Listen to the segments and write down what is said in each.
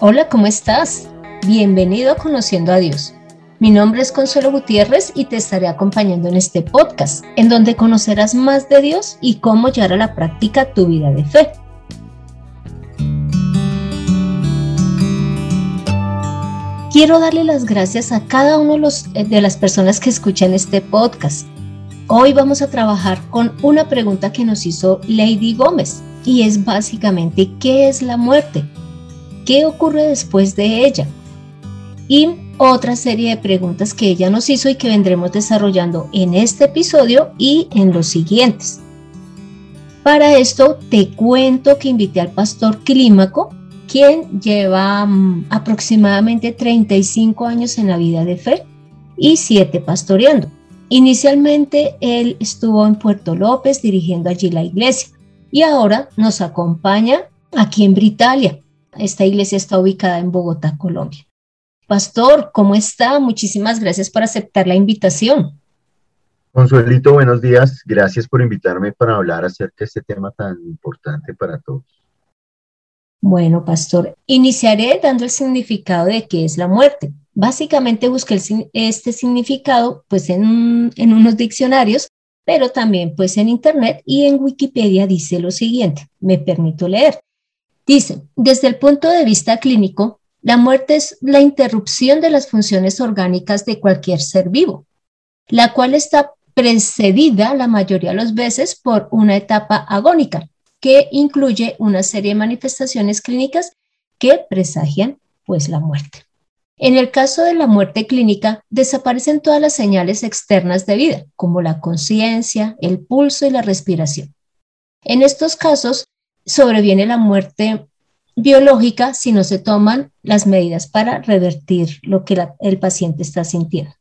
Hola, ¿cómo estás? Bienvenido a Conociendo a Dios. Mi nombre es Consuelo Gutiérrez y te estaré acompañando en este podcast, en donde conocerás más de Dios y cómo llevar a la práctica tu vida de fe. Quiero darle las gracias a cada uno de, los, de las personas que escuchan este podcast. Hoy vamos a trabajar con una pregunta que nos hizo Lady Gómez y es básicamente ¿qué es la muerte? Qué ocurre después de ella y otra serie de preguntas que ella nos hizo y que vendremos desarrollando en este episodio y en los siguientes. Para esto te cuento que invité al pastor Clímaco, quien lleva mm, aproximadamente 35 años en la vida de fe y 7 pastoreando. Inicialmente él estuvo en Puerto López dirigiendo allí la iglesia y ahora nos acompaña aquí en Britalia esta iglesia está ubicada en Bogotá, Colombia. Pastor, ¿cómo está? Muchísimas gracias por aceptar la invitación. Consuelito, buenos días. Gracias por invitarme para hablar acerca de este tema tan importante para todos. Bueno, pastor, iniciaré dando el significado de qué es la muerte. Básicamente busqué este significado pues en, en unos diccionarios, pero también pues en internet y en Wikipedia dice lo siguiente. Me permito leer. Dice, desde el punto de vista clínico, la muerte es la interrupción de las funciones orgánicas de cualquier ser vivo, la cual está precedida la mayoría de las veces por una etapa agónica, que incluye una serie de manifestaciones clínicas que presagian pues la muerte. En el caso de la muerte clínica, desaparecen todas las señales externas de vida, como la conciencia, el pulso y la respiración. En estos casos, sobreviene la muerte biológica si no se toman las medidas para revertir lo que el paciente está sintiendo.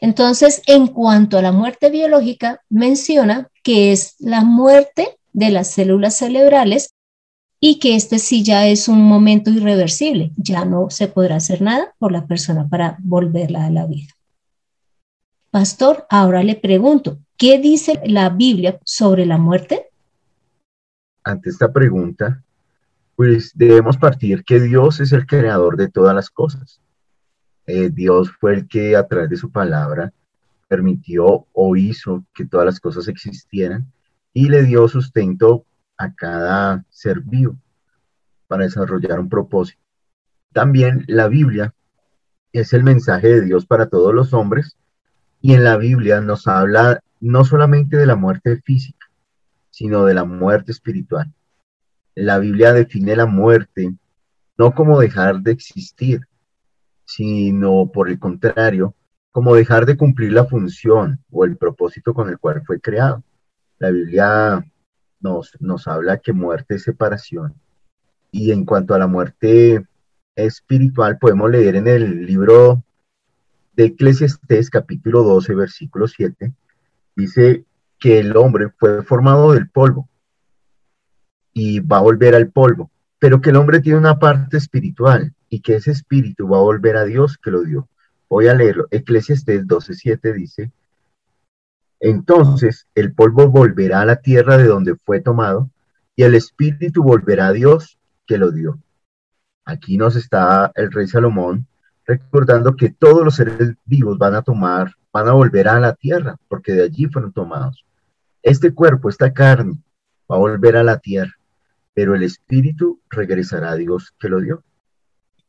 Entonces, en cuanto a la muerte biológica, menciona que es la muerte de las células cerebrales y que este sí ya es un momento irreversible, ya no se podrá hacer nada por la persona para volverla a la vida. Pastor, ahora le pregunto, ¿qué dice la Biblia sobre la muerte? Ante esta pregunta, pues debemos partir que Dios es el creador de todas las cosas. Eh, Dios fue el que a través de su palabra permitió o hizo que todas las cosas existieran y le dio sustento a cada ser vivo para desarrollar un propósito. También la Biblia es el mensaje de Dios para todos los hombres y en la Biblia nos habla no solamente de la muerte física, sino de la muerte espiritual. La Biblia define la muerte no como dejar de existir, sino por el contrario, como dejar de cumplir la función o el propósito con el cual fue creado. La Biblia nos, nos habla que muerte es separación. Y en cuanto a la muerte espiritual, podemos leer en el libro de Eclesiastés, capítulo 12, versículo 7, dice, que el hombre fue formado del polvo y va a volver al polvo, pero que el hombre tiene una parte espiritual y que ese espíritu va a volver a Dios que lo dio. Voy a leerlo. Eclesiastes 12:7 dice, entonces el polvo volverá a la tierra de donde fue tomado y el espíritu volverá a Dios que lo dio. Aquí nos está el rey Salomón recordando que todos los seres vivos van a tomar, van a volver a la tierra, porque de allí fueron tomados. Este cuerpo, esta carne, va a volver a la tierra, pero el espíritu regresará a Dios que lo dio.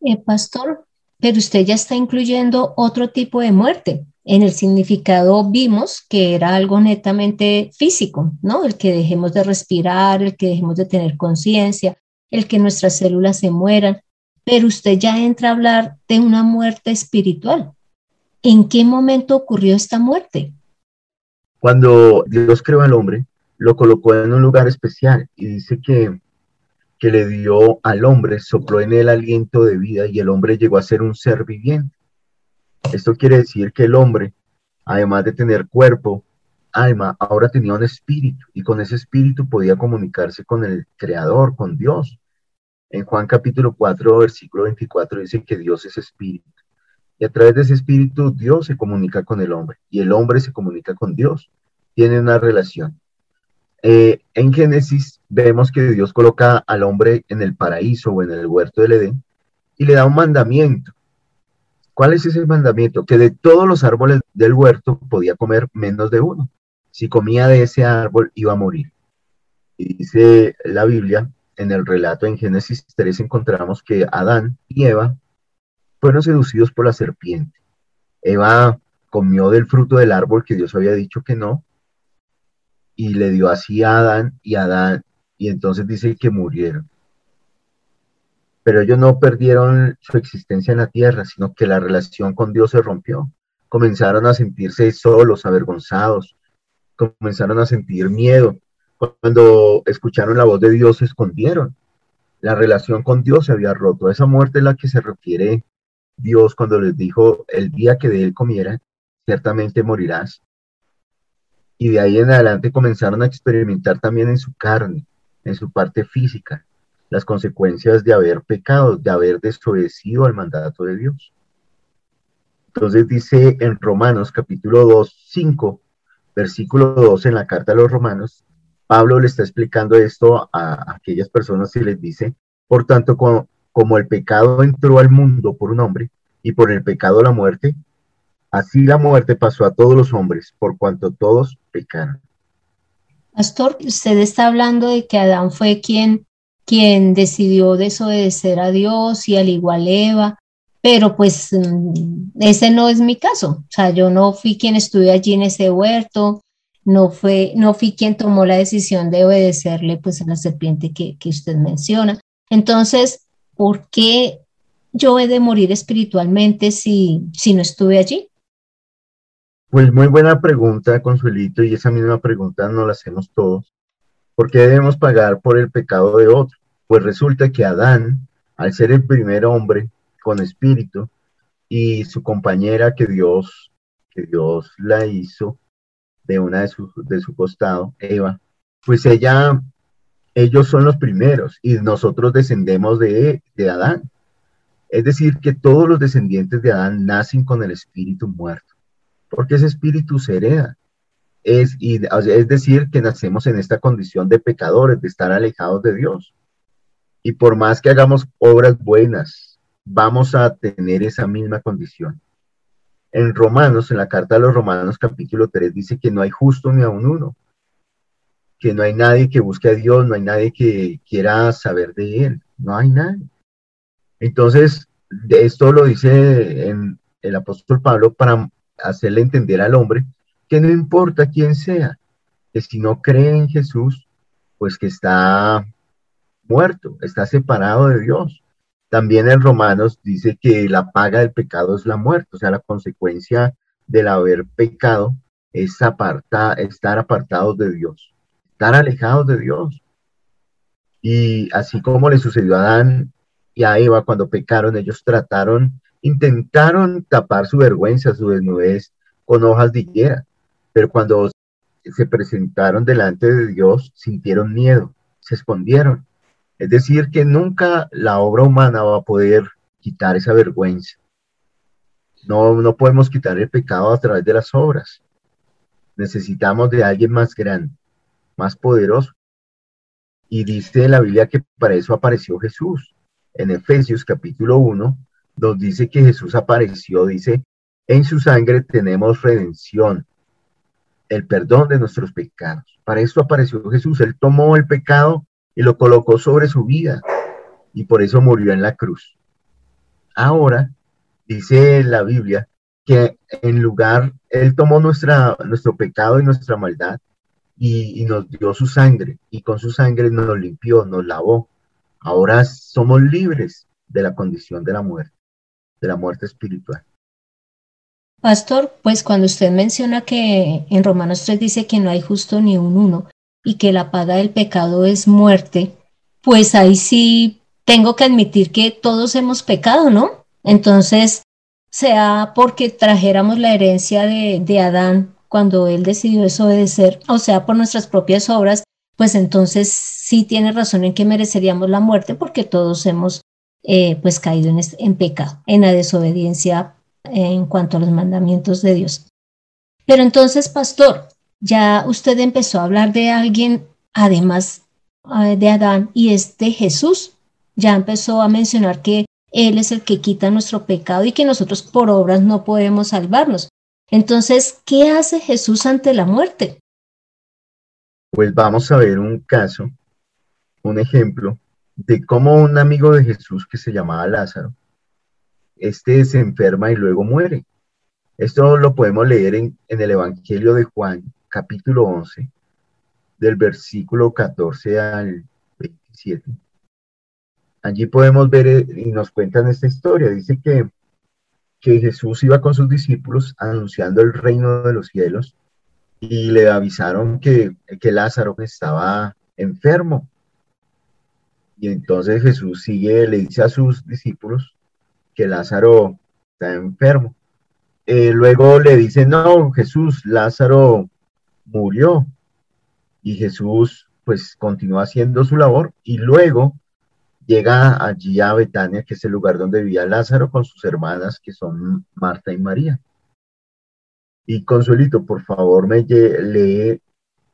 Eh, pastor, pero usted ya está incluyendo otro tipo de muerte. En el significado vimos que era algo netamente físico, ¿no? El que dejemos de respirar, el que dejemos de tener conciencia, el que nuestras células se mueran, pero usted ya entra a hablar de una muerte espiritual. ¿En qué momento ocurrió esta muerte? Cuando Dios creó al hombre, lo colocó en un lugar especial y dice que, que le dio al hombre, sopló en él aliento de vida y el hombre llegó a ser un ser viviente. Esto quiere decir que el hombre, además de tener cuerpo, alma, ahora tenía un espíritu y con ese espíritu podía comunicarse con el Creador, con Dios. En Juan capítulo 4, versículo 24 dice que Dios es espíritu. Y a través de ese espíritu Dios se comunica con el hombre y el hombre se comunica con Dios. Tiene una relación. Eh, en Génesis vemos que Dios coloca al hombre en el paraíso o en el huerto del Edén y le da un mandamiento. ¿Cuál es ese mandamiento? Que de todos los árboles del huerto podía comer menos de uno. Si comía de ese árbol iba a morir. Y dice la Biblia, en el relato en Génesis 3 encontramos que Adán y Eva fueron seducidos por la serpiente. Eva comió del fruto del árbol que Dios había dicho que no, y le dio así a Adán y Adán, y entonces dice que murieron. Pero ellos no perdieron su existencia en la tierra, sino que la relación con Dios se rompió. Comenzaron a sentirse solos, avergonzados, comenzaron a sentir miedo. Cuando escucharon la voz de Dios se escondieron. La relación con Dios se había roto. Esa muerte es la que se refiere Dios cuando les dijo, el día que de él comiera, ciertamente morirás. Y de ahí en adelante comenzaron a experimentar también en su carne, en su parte física, las consecuencias de haber pecado, de haber desobedecido al mandato de Dios. Entonces dice en Romanos capítulo 2, 5, versículo 2 en la carta a los romanos, Pablo le está explicando esto a aquellas personas y les dice, por tanto, como, como el pecado entró al mundo por un hombre y por el pecado la muerte, así la muerte pasó a todos los hombres por cuanto todos pecaron. Pastor, usted está hablando de que Adán fue quien, quien decidió desobedecer a Dios y al igual Eva, pero pues mm, ese no es mi caso. O sea, yo no fui quien estuve allí en ese huerto, no, fue, no fui quien tomó la decisión de obedecerle pues a la serpiente que, que usted menciona. Entonces, ¿por qué yo he de morir espiritualmente si, si no estuve allí? Pues muy buena pregunta, Consuelito, y esa misma pregunta nos la hacemos todos. ¿Por qué debemos pagar por el pecado de otro? Pues resulta que Adán, al ser el primer hombre con espíritu, y su compañera que Dios, que Dios la hizo de una de su, de su costado, Eva, pues ella ellos son los primeros y nosotros descendemos de, Adán. Es decir, que todos los descendientes de Adán nacen con el espíritu muerto, porque ese espíritu se hereda. Es, y, es decir, que nacemos en esta condición de pecadores, de estar alejados de Dios. Y por más que hagamos obras buenas, vamos a tener esa misma condición. En Romanos, en la carta de los Romanos capítulo 3, dice que no hay justo ni aun uno, que no hay nadie que busque a Dios, no hay nadie que quiera saber de Él, no hay nadie. Entonces, de esto lo dice en el apóstol Pablo para hacerle entender al hombre que no importa quién sea, que si no cree en Jesús, pues que está muerto, está separado de Dios. También en Romanos dice que la paga del pecado es la muerte, o sea, la consecuencia del haber pecado es apartar, estar apartados de Dios estar alejados de Dios. Y así como le sucedió a Adán y a Eva cuando pecaron, ellos trataron, intentaron tapar su vergüenza, su desnudez con hojas de higuera, pero cuando se presentaron delante de Dios, sintieron miedo, se escondieron. Es decir, que nunca la obra humana va a poder quitar esa vergüenza. No, no podemos quitar el pecado a través de las obras. Necesitamos de alguien más grande más poderoso. Y dice la Biblia que para eso apareció Jesús. En Efesios capítulo 1 nos dice que Jesús apareció, dice, en su sangre tenemos redención, el perdón de nuestros pecados. Para eso apareció Jesús. Él tomó el pecado y lo colocó sobre su vida y por eso murió en la cruz. Ahora, dice la Biblia, que en lugar, Él tomó nuestra, nuestro pecado y nuestra maldad y, nos dio su sangre y con su sangre nos limpió, nos lavó. Ahora somos libres de la condición de la muerte, de la muerte espiritual. Pastor, pues cuando usted menciona que en Romanos 3 dice que no hay justo ni un uno y que la paga del pecado es muerte, pues ahí sí tengo que admitir que todos hemos pecado, ¿no? Entonces, sea porque trajéramos la herencia de, de Adán cuando Él decidió desobedecer, o sea, por nuestras propias obras, pues entonces sí tiene razón en que mereceríamos la muerte porque todos hemos eh, pues caído en, en pecado, en la desobediencia en cuanto a los mandamientos de Dios. Pero entonces, pastor, ya usted empezó a hablar de alguien, además eh, de Adán, y es de Jesús. Ya empezó a mencionar que Él es el que quita nuestro pecado y que nosotros por obras no podemos salvarnos. Entonces, ¿qué hace Jesús ante la muerte? Pues vamos a ver un caso, un ejemplo de cómo un amigo de Jesús que se llamaba Lázaro, este se enferma y luego muere. Esto lo podemos leer en, en el Evangelio de Juan, capítulo 11, del versículo 14 al 27. Allí podemos ver eh, y nos cuentan esta historia. Dice que, que Jesús iba con sus discípulos anunciando el reino de los cielos y le avisaron que, que Lázaro estaba enfermo. Y entonces Jesús sigue, le dice a sus discípulos que Lázaro está enfermo. Eh, luego le dice, no, Jesús, Lázaro murió. Y Jesús pues continúa haciendo su labor y luego llega allí a Betania, que es el lugar donde vivía Lázaro con sus hermanas, que son Marta y María. Y Consuelito, por favor, me lee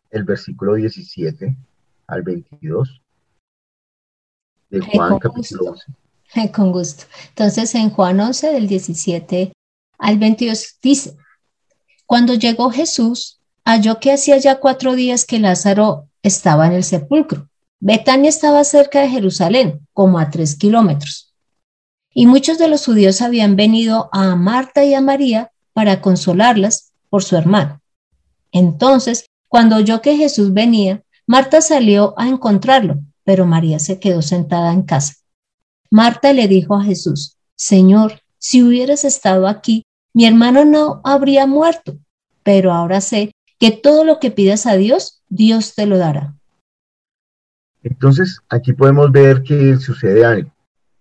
el versículo 17 al 22 de Juan capítulo 11. Con gusto. Entonces, en Juan 11, del 17 al 22, dice, cuando llegó Jesús, halló que hacía ya cuatro días que Lázaro estaba en el sepulcro. Betania estaba cerca de Jerusalén, como a tres kilómetros. Y muchos de los judíos habían venido a Marta y a María para consolarlas por su hermano. Entonces, cuando oyó que Jesús venía, Marta salió a encontrarlo, pero María se quedó sentada en casa. Marta le dijo a Jesús, Señor, si hubieras estado aquí, mi hermano no habría muerto, pero ahora sé que todo lo que pidas a Dios, Dios te lo dará. Entonces, aquí podemos ver que sucede algo,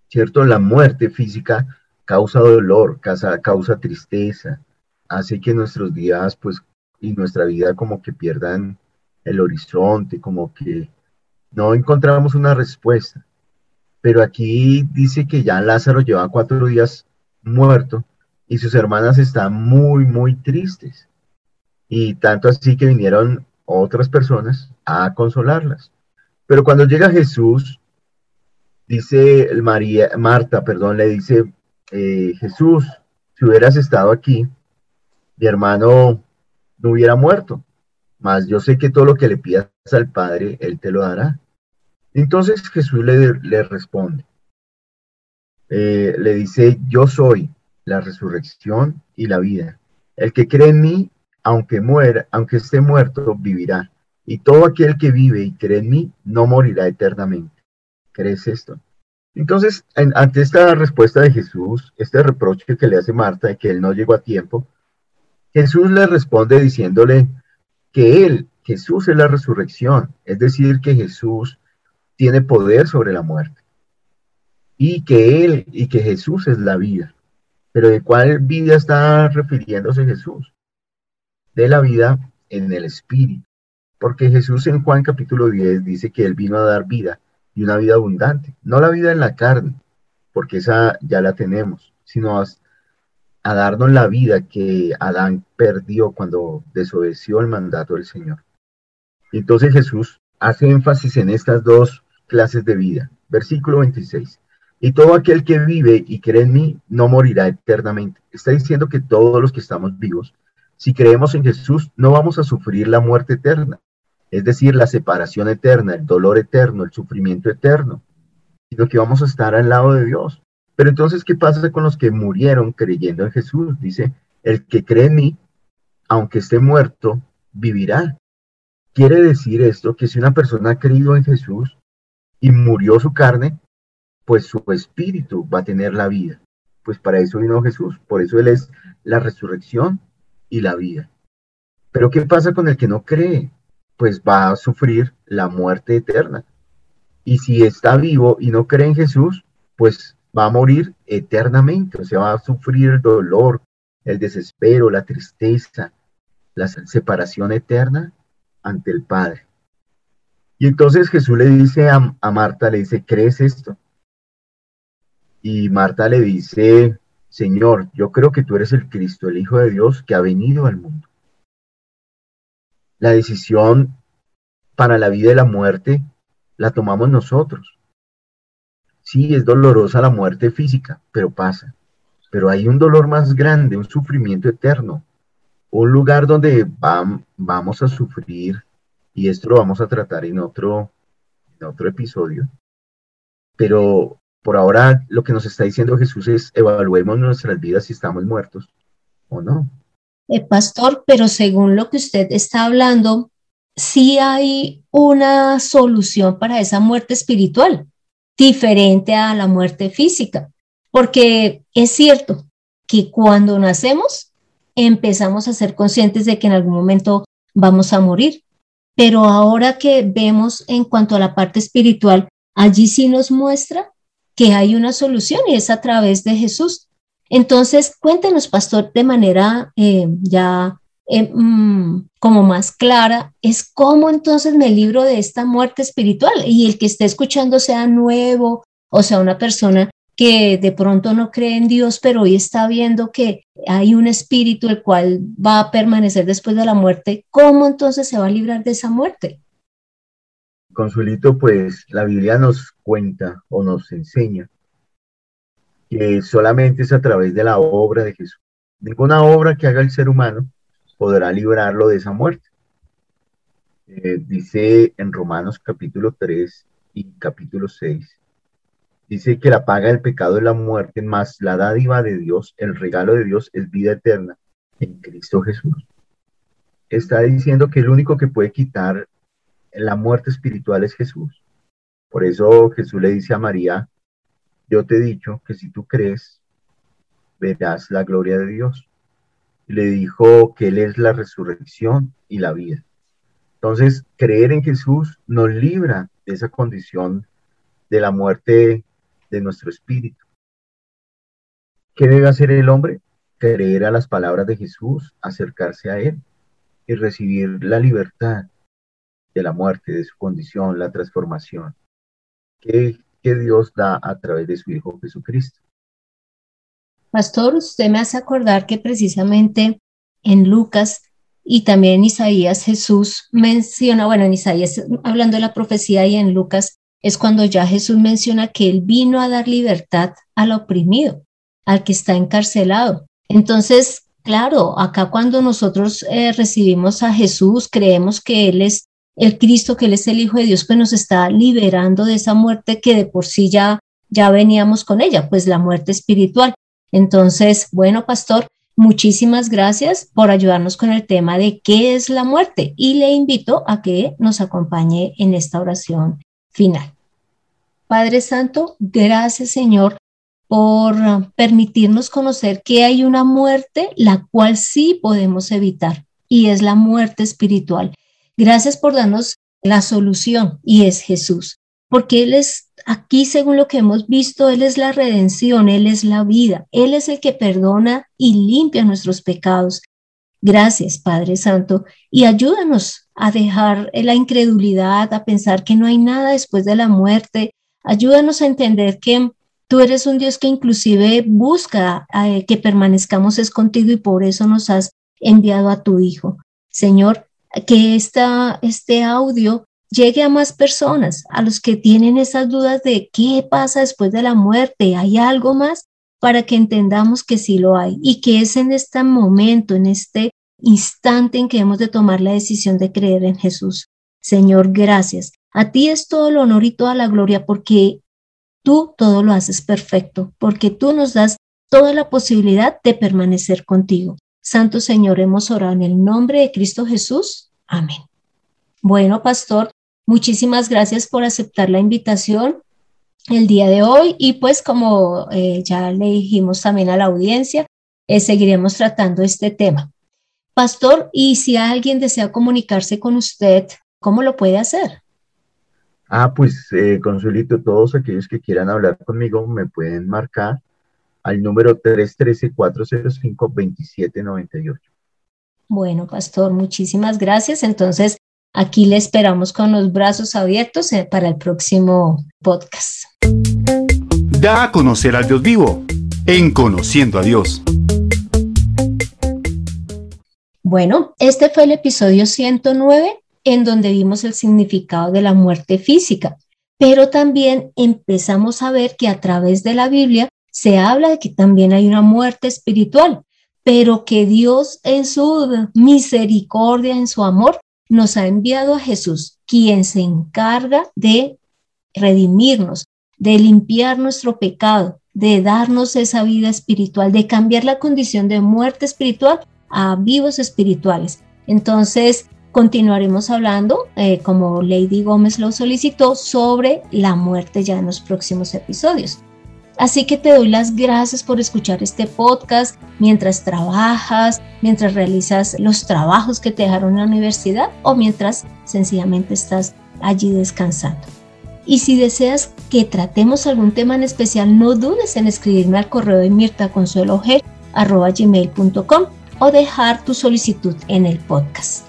¿cierto? La muerte física causa dolor, causa, causa tristeza, hace que nuestros días, pues, y nuestra vida como que pierdan el horizonte, como que no encontramos una respuesta. Pero aquí dice que ya Lázaro lleva cuatro días muerto y sus hermanas están muy, muy tristes. Y tanto así que vinieron otras personas a consolarlas. Pero cuando llega Jesús, dice María, Marta, perdón, le dice, eh, Jesús, si hubieras estado aquí, mi hermano no hubiera muerto. Mas yo sé que todo lo que le pidas al Padre, Él te lo dará. Entonces Jesús le, responde, eh, le dice, yo soy la resurrección y la vida. El que cree en mí, aunque muera, aunque esté muerto, vivirá y todo aquel que vive y cree en mí no morirá eternamente. ¿Crees esto? Entonces, ante esta respuesta de Jesús, este reproche que le hace Marta de que él no llegó a tiempo, Jesús le responde diciéndole que él, Jesús es la resurrección, es decir, que Jesús tiene poder sobre la muerte y que él y que Jesús es la vida. Pero ¿de cuál vida está refiriéndose Jesús? De la vida en el Espíritu. Porque Jesús en Juan capítulo 10 dice que Él vino a dar vida y una vida abundante, no la vida en la carne, porque esa ya la tenemos, sino a, darnos la vida que Adán perdió cuando desobedeció el mandato del Señor. Entonces Jesús hace énfasis en estas dos clases de vida. Versículo 26. Y todo aquel que vive y cree en mí no morirá eternamente. Está diciendo que todos los que estamos vivos, si creemos en Jesús, no vamos a sufrir la muerte eterna, es decir, la separación eterna, el dolor eterno, el sufrimiento eterno, sino que vamos a estar al lado de Dios. Pero entonces, ¿qué pasa con los que murieron creyendo en Jesús? Dice, el que cree en mí, aunque esté muerto, vivirá. Quiere decir esto que si una persona ha creído en Jesús y murió su carne, pues su espíritu va a tener la vida. Pues para eso vino Jesús, por eso Él es la resurrección y la vida. Pero ¿qué pasa con el que no cree? Pues va a sufrir la muerte eterna. Y si está vivo y no cree en Jesús, pues va a morir eternamente, o sea, va a sufrir el dolor, el desespero, la tristeza, la separación eterna ante el Padre. Y entonces Jesús le dice a, a Marta, le dice, ¿crees esto? Y Marta le dice, Señor, yo creo que tú eres el Cristo, el Hijo de Dios que ha venido al mundo. La decisión para la vida y la muerte la tomamos nosotros. Sí, es dolorosa la muerte física, pero pasa. Pero hay un dolor más grande, un sufrimiento eterno, un lugar donde vamos a sufrir, y esto lo vamos a tratar en otro, episodio. Pero por ahora lo que nos está diciendo Jesús es evaluemos nuestras vidas si estamos muertos o no. Eh, pastor, pero según lo que usted está hablando, sí hay una solución para esa muerte espiritual, diferente a la muerte física, porque es cierto que cuando nacemos empezamos a ser conscientes de que en algún momento vamos a morir, pero ahora que vemos en cuanto a la parte espiritual, allí sí nos muestra que hay una solución y es a través de Jesús. Entonces, cuéntenos, pastor, de manera eh, ya eh, mm, como más clara, es cómo entonces me libro de esta muerte espiritual y el que esté escuchando sea nuevo, o sea, una persona que de pronto no cree en Dios, pero hoy está viendo que hay un espíritu el cual va a permanecer después de la muerte, ¿cómo entonces se va a librar de esa muerte? Consuelito, pues la Biblia nos cuenta o nos enseña que solamente es a través de la obra de Jesús. Ninguna obra que haga el ser humano podrá librarlo de esa muerte. Eh, dice en Romanos capítulo 3 y capítulo 6, dice que la paga del pecado es la muerte, más la dádiva de Dios, el regalo de Dios es vida eterna en Cristo Jesús. Está diciendo que el único que puede quitar la muerte espiritual es Jesús. Por eso Jesús le dice a María, yo te he dicho que si tú crees, verás la gloria de Dios. Le dijo que Él es la resurrección y la vida. Entonces, creer en Jesús nos libra de esa condición de la muerte de nuestro espíritu. ¿Qué debe hacer el hombre? Creer a las palabras de Jesús, acercarse a Él y recibir la libertad de la muerte, de su condición, la transformación que que Dios da a través de su Hijo Jesucristo. Pastor, usted me hace acordar que precisamente en Lucas y también en Isaías Jesús menciona, bueno, en Isaías hablando de la profecía y en Lucas es cuando ya Jesús menciona que él vino a dar libertad al oprimido, al que está encarcelado. Entonces, claro, acá cuando nosotros eh, recibimos a Jesús, creemos que Él es el Cristo, que Él es el Hijo de Dios, pues nos está liberando de esa muerte que de por sí ya, ya veníamos con ella, pues la muerte espiritual. Entonces, bueno, pastor, muchísimas gracias por ayudarnos con el tema de qué es la muerte y le invito a que nos acompañe en esta oración final. Padre Santo, gracias Señor por permitirnos conocer que hay una muerte la cual sí podemos evitar y es la muerte espiritual. Gracias por darnos la solución y es Jesús, porque Él es aquí, según lo que hemos visto, Él es la redención, Él es la vida, Él es el que perdona y limpia nuestros pecados. Gracias, Padre Santo, y ayúdanos a dejar la incredulidad, a pensar que no hay nada después de la muerte. Ayúdanos a entender que tú eres un Dios que inclusive busca eh, que permanezcamos es contigo y por eso nos has enviado a tu Hijo. Señor, que esta, este audio llegue a más personas, a los que tienen esas dudas de qué pasa después de la muerte, ¿hay algo más? Para que entendamos que sí lo hay y que es en este momento, en este instante en que hemos de tomar la decisión de creer en Jesús. Señor, gracias. A ti es todo el honor y toda la gloria porque tú todo lo haces perfecto, porque tú nos das toda la posibilidad de permanecer contigo. Santo Señor, hemos orado en el nombre de Cristo Jesús. Amén. Bueno, pastor, muchísimas gracias por aceptar la invitación el día de hoy y pues como eh, ya le dijimos también a la audiencia, eh, seguiremos tratando este tema. Pastor, y si alguien desea comunicarse con usted, ¿cómo lo puede hacer? Ah, pues eh, Consuelito, todos aquellos que quieran hablar conmigo me pueden marcar al número 313-405-2798. Bueno, pastor, muchísimas gracias. Entonces, aquí le esperamos con los brazos abiertos eh, para el próximo podcast. Da a conocer al Dios vivo en Conociendo a Dios. Bueno, este fue el episodio 109 en donde vimos el significado de la muerte física. pero también empezamos a ver que a través de la Biblia se habla de que también hay una muerte espiritual, pero que Dios en su misericordia, en su amor, nos ha enviado a Jesús, quien se encarga de redimirnos, de limpiar nuestro pecado, de darnos esa vida espiritual, de cambiar la condición de muerte espiritual a vivos espirituales. Entonces, continuaremos hablando, eh, como Lady Gómez lo solicitó, sobre la muerte ya en los próximos episodios. Así que te doy las gracias por escuchar este podcast mientras trabajas, mientras realizas los trabajos que te dejaron en la universidad o mientras sencillamente estás allí descansando. Y si deseas que tratemos algún tema en especial, no dudes en escribirme al correo de mirtaconsuelog.com o dejar tu solicitud en el podcast.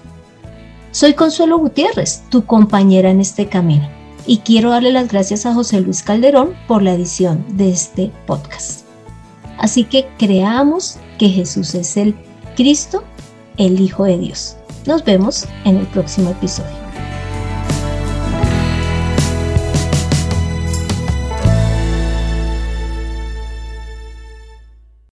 Soy Consuelo Gutiérrez, tu compañera en este camino y quiero darle las gracias a José Luis Calderón por la edición de este podcast. Así que creamos que Jesús es el Cristo, el Hijo de Dios. Nos vemos en el próximo episodio.